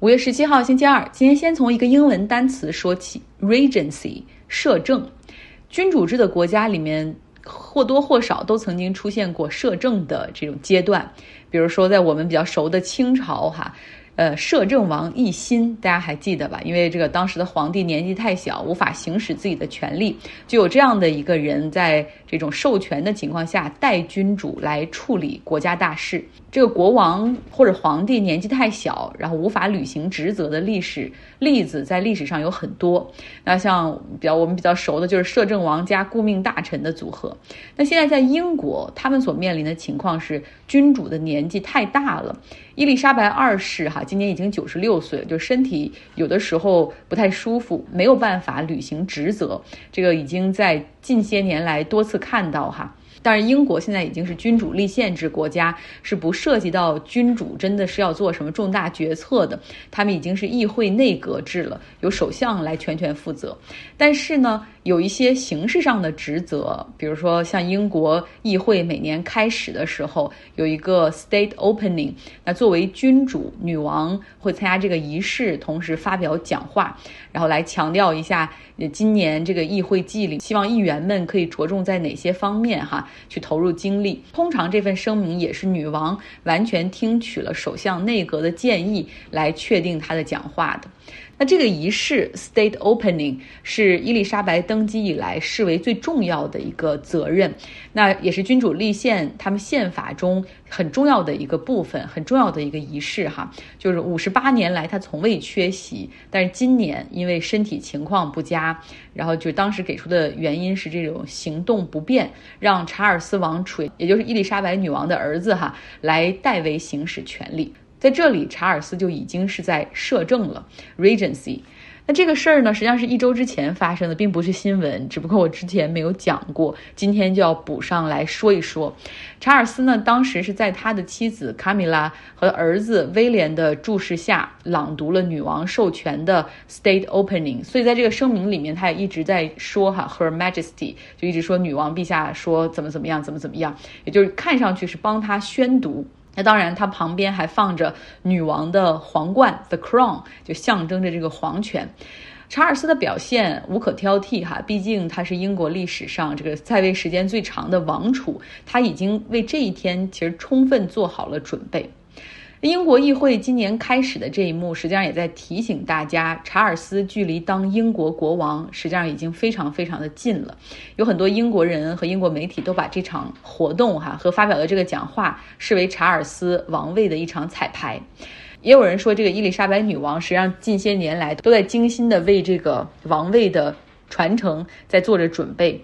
五月十七号，星期二。今天先从一个英文单词说起：Regency，摄政。君主制的国家里面，或多或少都曾经出现过摄政的这种阶段。比如说，在我们比较熟的清朝，哈。呃，摄政王奕欣，大家还记得吧？因为这个当时的皇帝年纪太小，无法行使自己的权利，就有这样的一个人，在这种授权的情况下，代君主来处理国家大事。这个国王或者皇帝年纪太小，然后无法履行职责的历史例子，在历史上有很多。那像比较我们比较熟的就是摄政王加顾命大臣的组合。那现在在英国，他们所面临的情况是，君主的年纪太大了。伊丽莎白二世哈，今年已经九十六岁，就身体有的时候不太舒服，没有办法履行职责。这个已经在近些年来多次看到哈。但是英国现在已经是君主立宪制国家，是不涉及到君主真的是要做什么重大决策的。他们已经是议会内阁制了，由首相来全权负责。但是呢，有一些形式上的职责，比如说像英国议会每年开始的时候有一个 state opening，那作为君主女王会参加这个仪式，同时发表讲话，然后来强调一下今年这个议会季里，希望议员们可以着重在哪些方面哈。去投入精力，通常这份声明也是女王完全听取了首相内阁的建议来确定她的讲话的。那这个仪式 （State Opening） 是伊丽莎白登基以来视为最重要的一个责任，那也是君主立宪他们宪法中很重要的一个部分，很重要的一个仪式哈。就是五十八年来他从未缺席，但是今年因为身体情况不佳，然后就当时给出的原因是这种行动不便，让查尔斯王储，也就是伊丽莎白女王的儿子哈，来代为行使权力。在这里，查尔斯就已经是在摄政了，Regency。那这个事儿呢，实际上是一周之前发生的，并不是新闻，只不过我之前没有讲过，今天就要补上来说一说。查尔斯呢，当时是在他的妻子卡米拉和儿子威廉的注视下，朗读了女王授权的 State Opening。所以在这个声明里面，他也一直在说哈，Her Majesty，就一直说女王陛下说怎么怎么样，怎么怎么样，也就是看上去是帮他宣读。那当然，它旁边还放着女王的皇冠，the crown，就象征着这个皇权。查尔斯的表现无可挑剔哈，毕竟他是英国历史上这个在位时间最长的王储，他已经为这一天其实充分做好了准备。英国议会今年开始的这一幕，实际上也在提醒大家，查尔斯距离当英国国王实际上已经非常非常的近了。有很多英国人和英国媒体都把这场活动哈和发表的这个讲话视为查尔斯王位的一场彩排。也有人说，这个伊丽莎白女王实际上近些年来都在精心的为这个王位的传承在做着准备。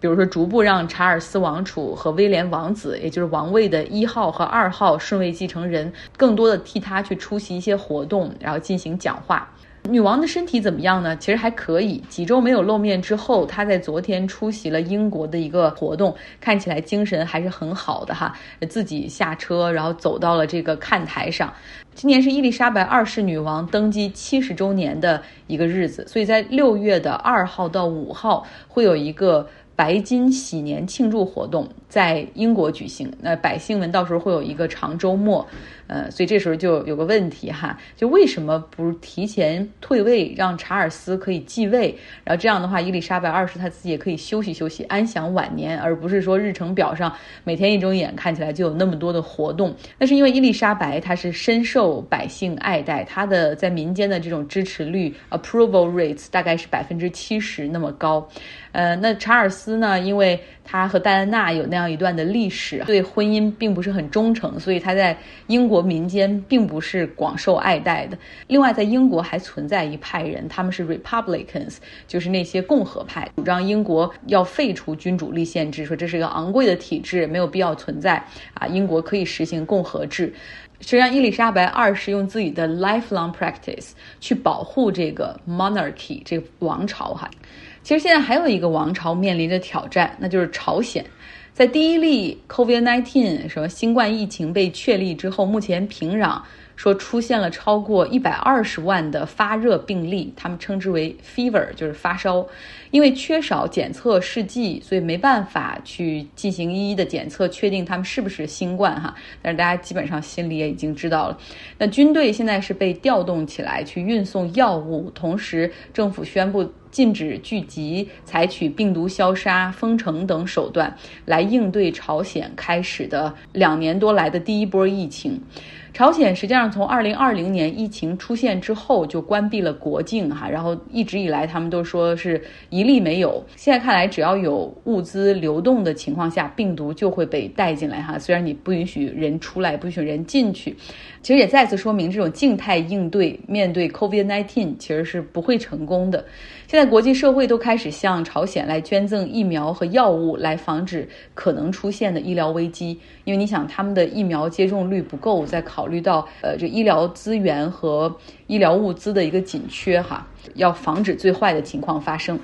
比如说，逐步让查尔斯王储和威廉王子，也就是王位的一号和二号顺位继承人，更多的替他去出席一些活动，然后进行讲话。女王的身体怎么样呢？其实还可以。几周没有露面之后，她在昨天出席了英国的一个活动，看起来精神还是很好的哈。自己下车，然后走到了这个看台上。今年是伊丽莎白二世女王登基七十周年的一个日子，所以在六月的二号到五号会有一个。白金喜年庆祝活动。在英国举行，那百姓们到时候会有一个长周末，呃，所以这时候就有个问题哈，就为什么不提前退位，让查尔斯可以继位，然后这样的话，伊丽莎白二世她自己也可以休息休息，安享晚年，而不是说日程表上每天一睁眼看起来就有那么多的活动。那是因为伊丽莎白她是深受百姓爱戴，她的在民间的这种支持率 approval rates 大概是百分之七十那么高。呃，那查尔斯呢？因为他和戴安娜有那样这样一段的历史，对婚姻并不是很忠诚，所以他在英国民间并不是广受爱戴的。另外，在英国还存在一派人，他们是 Republicans，就是那些共和派，主张英国要废除君主立宪制，说这是一个昂贵的体制，没有必要存在啊。英国可以实行共和制。实际上，伊丽莎白二世用自己的 lifelong practice 去保护这个 monarchy 这个王朝哈。其实现在还有一个王朝面临着挑战，那就是朝鲜。在第一例 COVID-19 什么新冠疫情被确立之后，目前平壤说出现了超过一百二十万的发热病例，他们称之为 fever，就是发烧。因为缺少检测试剂，所以没办法去进行一一的检测，确定他们是不是新冠哈。但是大家基本上心里也已经知道了。那军队现在是被调动起来去运送药物，同时政府宣布。禁止聚集，采取病毒消杀、封城等手段来应对朝鲜开始的两年多来的第一波疫情。朝鲜实际上从二零二零年疫情出现之后就关闭了国境哈，然后一直以来他们都说是一例没有。现在看来，只要有物资流动的情况下，病毒就会被带进来哈。虽然你不允许人出来，不允许人进去，其实也再次说明这种静态应对面对 COVID-19 其实是不会成功的。现在国际社会都开始向朝鲜来捐赠疫苗和药物，来防止可能出现的医疗危机。因为你想，他们的疫苗接种率不够，在考考虑到呃这医疗资源和医疗物资的一个紧缺哈，要防止最坏的情况发生。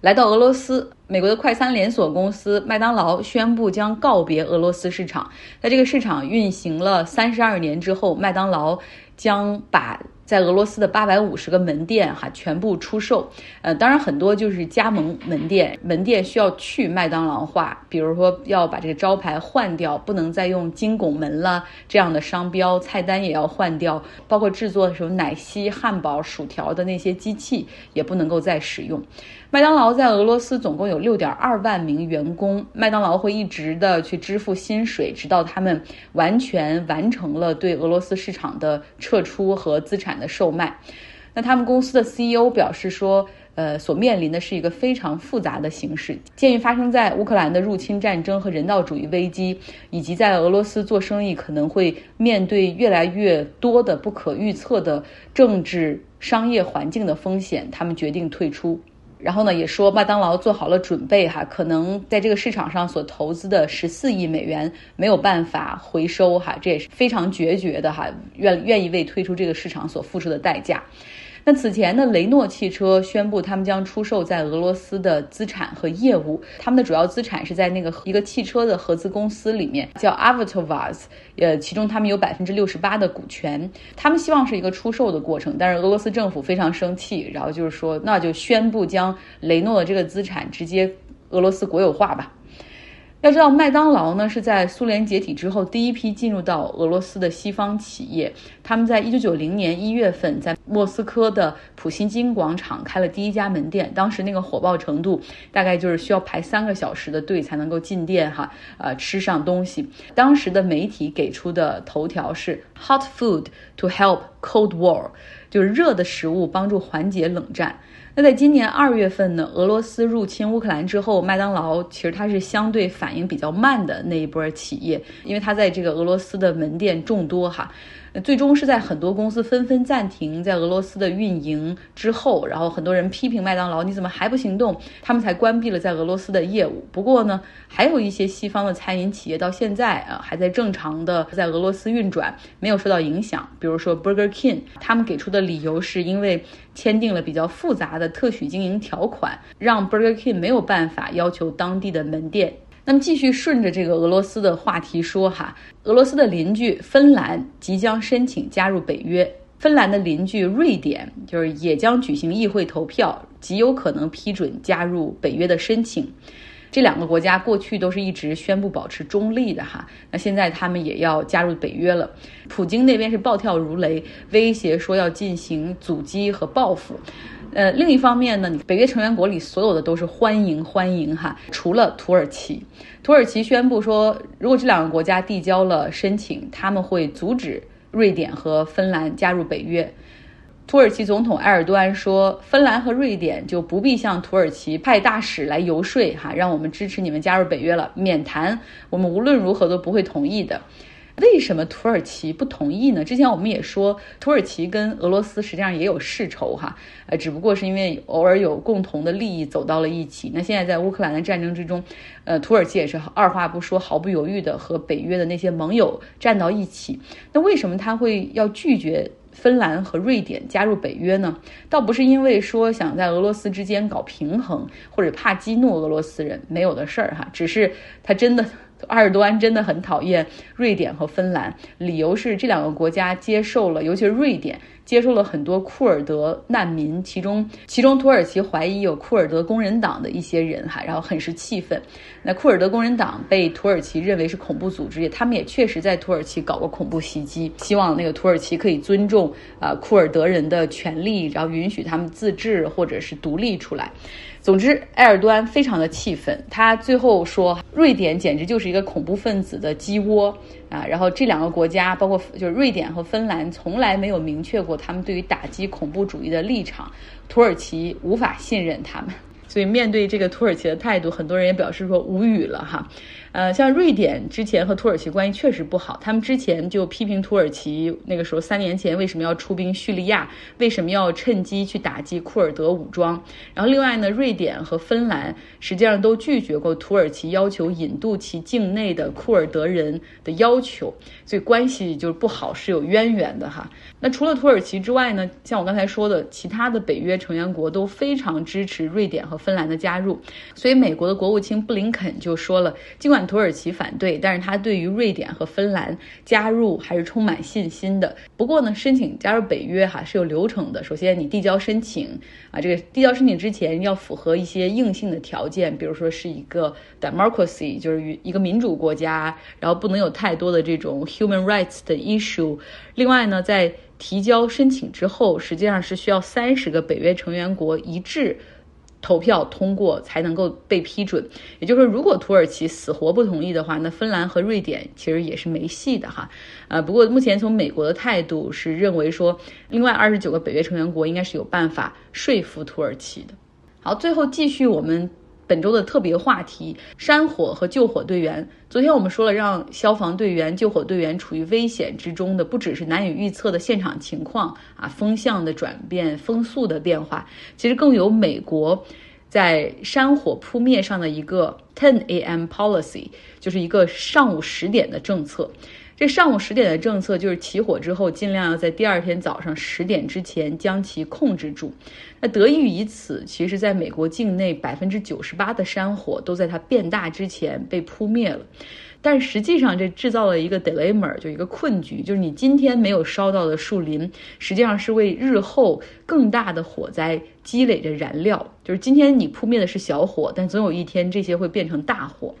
来到俄罗斯，美国的快餐连锁公司麦当劳宣布将告别俄罗斯市场，在这个市场运行了三十二年之后，麦当劳将把。在俄罗斯的八百五十个门店，哈，全部出售。呃，当然很多就是加盟门店，门店需要去麦当劳化，比如说要把这个招牌换掉，不能再用金拱门了这样的商标，菜单也要换掉，包括制作什么奶昔、汉堡、薯条的那些机器也不能够再使用。麦当劳在俄罗斯总共有六点二万名员工，麦当劳会一直的去支付薪水，直到他们完全完成了对俄罗斯市场的撤出和资产的售卖。那他们公司的 CEO 表示说，呃，所面临的是一个非常复杂的形势，鉴于发生在乌克兰的入侵战争和人道主义危机，以及在俄罗斯做生意可能会面对越来越多的不可预测的政治商业环境的风险，他们决定退出。然后呢，也说麦当劳做好了准备哈，可能在这个市场上所投资的十四亿美元没有办法回收哈，这也是非常决绝的哈，愿愿意为推出这个市场所付出的代价。那此前呢，雷诺汽车宣布他们将出售在俄罗斯的资产和业务。他们的主要资产是在那个一个汽车的合资公司里面，叫 Avatovaz，呃，其中他们有百分之六十八的股权。他们希望是一个出售的过程，但是俄罗斯政府非常生气，然后就是说，那就宣布将雷诺的这个资产直接俄罗斯国有化吧。要知道，麦当劳呢是在苏联解体之后第一批进入到俄罗斯的西方企业。他们在一九九零年一月份在莫斯科的普辛金广场开了第一家门店，当时那个火爆程度大概就是需要排三个小时的队才能够进店哈，呃，吃上东西。当时的媒体给出的头条是 “Hot food to help cold war”，就是热的食物帮助缓解冷战。那在今年二月份呢，俄罗斯入侵乌克兰之后，麦当劳其实它是相对反应比较慢的那一波企业，因为它在这个俄罗斯的门店众多哈。最终是在很多公司纷纷暂停在俄罗斯的运营之后，然后很多人批评麦当劳，你怎么还不行动？他们才关闭了在俄罗斯的业务。不过呢，还有一些西方的餐饮企业到现在啊还在正常的在俄罗斯运转，没有受到影响。比如说 Burger King，他们给出的理由是因为签订了比较复杂的特许经营条款，让 Burger King 没有办法要求当地的门店。那么继续顺着这个俄罗斯的话题说哈，俄罗斯的邻居芬兰即将申请加入北约，芬兰的邻居瑞典就是也将举行议会投票，极有可能批准加入北约的申请。这两个国家过去都是一直宣布保持中立的哈，那现在他们也要加入北约了。普京那边是暴跳如雷，威胁说要进行阻击和报复。呃，另一方面呢，北约成员国里所有的都是欢迎欢迎哈，除了土耳其。土耳其宣布说，如果这两个国家递交了申请，他们会阻止瑞典和芬兰加入北约。土耳其总统埃尔多安说，芬兰和瑞典就不必向土耳其派大使来游说哈，让我们支持你们加入北约了，免谈，我们无论如何都不会同意的。为什么土耳其不同意呢？之前我们也说，土耳其跟俄罗斯实际上也有世仇哈，呃，只不过是因为偶尔有共同的利益走到了一起。那现在在乌克兰的战争之中，呃，土耳其也是二话不说、毫不犹豫的和北约的那些盟友站到一起。那为什么他会要拒绝芬兰和瑞典加入北约呢？倒不是因为说想在俄罗斯之间搞平衡，或者怕激怒俄罗斯人，没有的事儿哈，只是他真的。埃尔多安真的很讨厌瑞典和芬兰，理由是这两个国家接受了，尤其是瑞典。接受了很多库尔德难民，其中其中土耳其怀疑有库尔德工人党的一些人哈，然后很是气愤。那库尔德工人党被土耳其认为是恐怖组织，他们也确实在土耳其搞过恐怖袭击。希望那个土耳其可以尊重啊库尔德人的。权利，然后允许他们自治或者是独立出来。总之，埃尔多安非常的气愤，他最后说，瑞典简直就是一个恐怖分子的鸡窝啊！然后这两个国家，包括就是瑞典和芬兰，从来没有明确过他们对于打击恐怖主义的立场，土耳其无法信任他们。所以面对这个土耳其的态度，很多人也表示说无语了哈。呃，像瑞典之前和土耳其关系确实不好，他们之前就批评土耳其，那个时候三年前为什么要出兵叙利亚，为什么要趁机去打击库尔德武装？然后另外呢，瑞典和芬兰实际上都拒绝过土耳其要求引渡其境内的库尔德人的要求，所以关系就是不好，是有渊源的哈。那除了土耳其之外呢，像我刚才说的，其他的北约成员国都非常支持瑞典和芬兰的加入，所以美国的国务卿布林肯就说了，尽管土耳其反对，但是他对于瑞典和芬兰加入还是充满信心的。不过呢，申请加入北约哈是有流程的。首先，你递交申请啊，这个递交申请之前要符合一些硬性的条件，比如说是一个 democracy，就是与一个民主国家，然后不能有太多的这种 human rights 的 issue。另外呢，在提交申请之后，实际上是需要三十个北约成员国一致。投票通过才能够被批准，也就是说，如果土耳其死活不同意的话，那芬兰和瑞典其实也是没戏的哈。呃，不过目前从美国的态度是认为说，另外二十九个北约成员国应该是有办法说服土耳其的。好，最后继续我们。本周的特别话题：山火和救火队员。昨天我们说了，让消防队员、救火队员处于危险之中的，不只是难以预测的现场情况啊，风向的转变、风速的变化，其实更有美国在山火扑灭上的一个 ten a.m. policy，就是一个上午十点的政策。这上午十点的政策就是起火之后，尽量要在第二天早上十点之前将其控制住。那得益于此，其实在美国境内百分之九十八的山火都在它变大之前被扑灭了。但实际上，这制造了一个 dilemma，就一个困局，就是你今天没有烧到的树林，实际上是为日后更大的火灾积累着燃料。就是今天你扑灭的是小火，但总有一天这些会变成大火。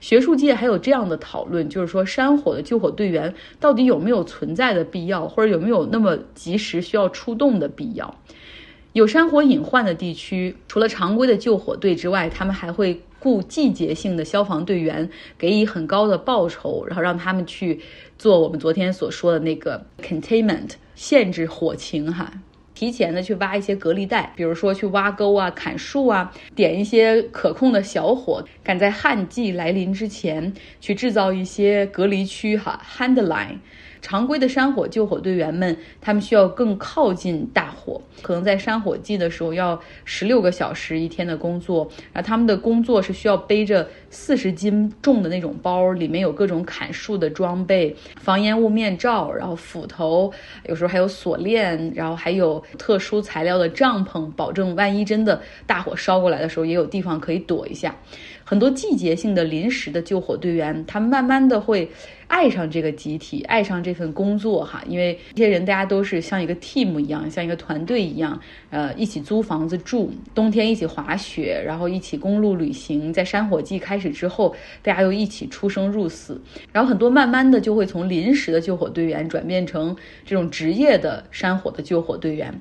学术界还有这样的讨论，就是说山火的救火队员到底有没有存在的必要，或者有没有那么及时需要出动的必要？有山火隐患的地区，除了常规的救火队之外，他们还会。雇季节性的消防队员，给予很高的报酬，然后让他们去做我们昨天所说的那个 containment，限制火情哈。提前的去挖一些隔离带，比如说去挖沟啊、砍树啊，点一些可控的小火，赶在旱季来临之前去制造一些隔离区哈 hand line。常规的山火救火队员们，他们需要更靠近大火，可能在山火季的时候要十六个小时一天的工作，然后他们的工作是需要背着四十斤重的那种包，里面有各种砍树的装备、防烟雾面罩，然后斧头，有时候还有锁链，然后还有特殊材料的帐篷，保证万一真的大火烧过来的时候，也有地方可以躲一下。很多季节性的临时的救火队员，他慢慢的会爱上这个集体，爱上这份工作哈，因为这些人大家都是像一个 team 一样，像一个团队一样，呃，一起租房子住，冬天一起滑雪，然后一起公路旅行，在山火季开始之后，大家又一起出生入死，然后很多慢慢的就会从临时的救火队员转变成这种职业的山火的救火队员。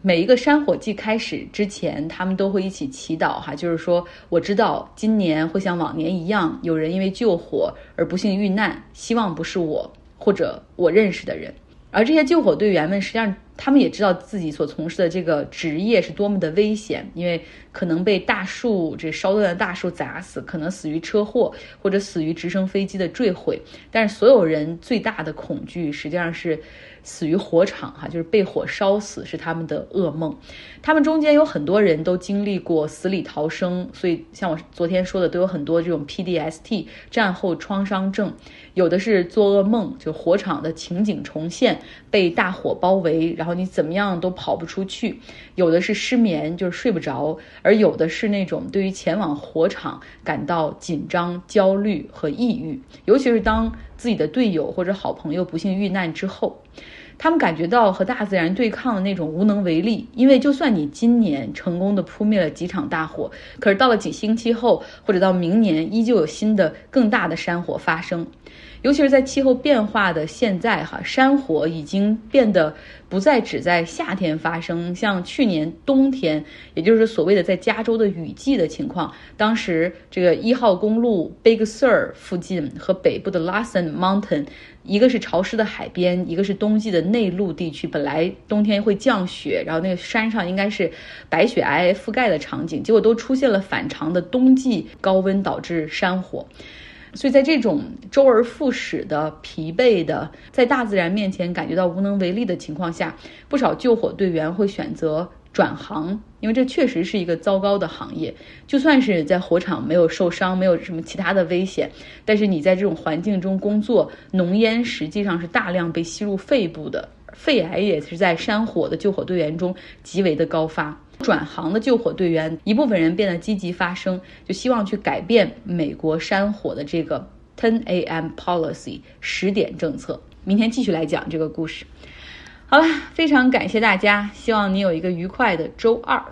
每一个山火季开始之前，他们都会一起祈祷，哈，就是说，我知道今年会像往年一样，有人因为救火而不幸遇难，希望不是我或者我认识的人。而这些救火队员们，实际上他们也知道自己所从事的这个职业是多么的危险，因为可能被大树这烧断的大树砸死，可能死于车祸或者死于直升飞机的坠毁。但是所有人最大的恐惧，实际上是。死于火场，哈，就是被火烧死，是他们的噩梦。他们中间有很多人都经历过死里逃生，所以像我昨天说的，都有很多这种 PDST 战后创伤症。有的是做噩梦，就火场的情景重现，被大火包围，然后你怎么样都跑不出去；有的是失眠，就是睡不着；而有的是那种对于前往火场感到紧张、焦虑和抑郁，尤其是当自己的队友或者好朋友不幸遇难之后。他们感觉到和大自然对抗的那种无能为力，因为就算你今年成功的扑灭了几场大火，可是到了几星期后，或者到明年，依旧有新的更大的山火发生。尤其是在气候变化的现在，哈，山火已经变得不再只在夏天发生，像去年冬天，也就是所谓的在加州的雨季的情况，当时这个一号公路 Big Sur 附近和北部的 Lassen Mountain。一个是潮湿的海边，一个是冬季的内陆地区。本来冬天会降雪，然后那个山上应该是白雪皑皑覆盖的场景，结果都出现了反常的冬季高温导致山火。所以在这种周而复始的疲惫的，在大自然面前感觉到无能为力的情况下，不少救火队员会选择。转行，因为这确实是一个糟糕的行业。就算是在火场没有受伤，没有什么其他的危险，但是你在这种环境中工作，浓烟实际上是大量被吸入肺部的，肺癌也是在山火的救火队员中极为的高发。转行的救火队员，一部分人变得积极发声，就希望去改变美国山火的这个 Ten A.M. Policy 十点政策。明天继续来讲这个故事。好了，非常感谢大家，希望你有一个愉快的周二。